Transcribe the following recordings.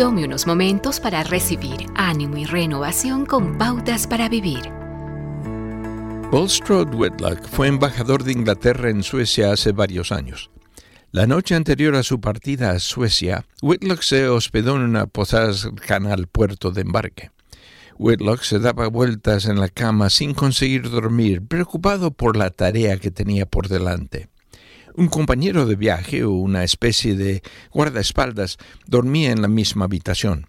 Tome unos momentos para recibir ánimo y renovación con pautas para vivir. Bulstrode Whitlock fue embajador de Inglaterra en Suecia hace varios años. La noche anterior a su partida a Suecia, Whitlock se hospedó en una posada cercana al puerto de embarque. Whitlock se daba vueltas en la cama sin conseguir dormir, preocupado por la tarea que tenía por delante. Un compañero de viaje o una especie de guardaespaldas dormía en la misma habitación.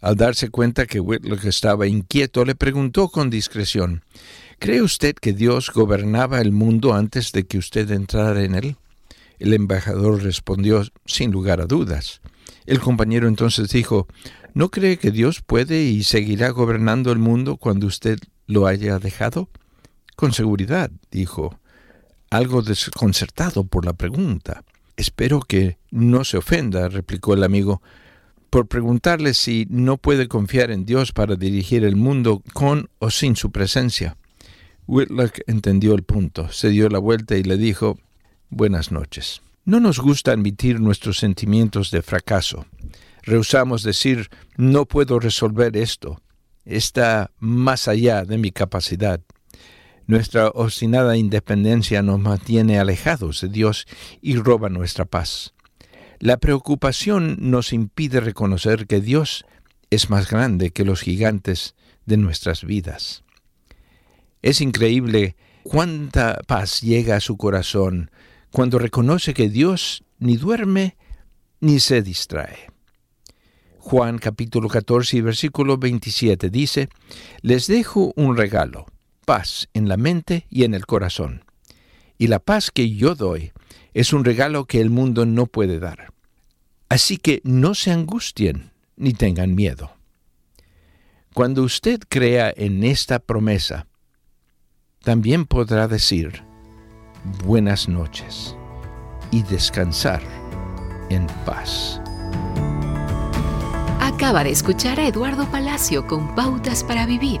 Al darse cuenta que Whitlock estaba inquieto, le preguntó con discreción ¿Cree usted que Dios gobernaba el mundo antes de que usted entrara en él? El embajador respondió sin lugar a dudas. El compañero entonces dijo ¿No cree que Dios puede y seguirá gobernando el mundo cuando usted lo haya dejado? Con seguridad, dijo, algo desconcertado por la pregunta. Espero que no se ofenda, replicó el amigo, por preguntarle si no puede confiar en Dios para dirigir el mundo con o sin su presencia. Whitlock entendió el punto, se dio la vuelta y le dijo Buenas noches. No nos gusta admitir nuestros sentimientos de fracaso. Rehusamos decir no puedo resolver esto. Está más allá de mi capacidad. Nuestra obstinada independencia nos mantiene alejados de Dios y roba nuestra paz. La preocupación nos impide reconocer que Dios es más grande que los gigantes de nuestras vidas. Es increíble cuánta paz llega a su corazón cuando reconoce que Dios ni duerme ni se distrae. Juan capítulo 14 versículo 27 dice, Les dejo un regalo, paz en la mente y en el corazón. Y la paz que yo doy es un regalo que el mundo no puede dar. Así que no se angustien ni tengan miedo. Cuando usted crea en esta promesa, también podrá decir buenas noches y descansar en paz. Acaba de escuchar a Eduardo Palacio con Pautas para Vivir,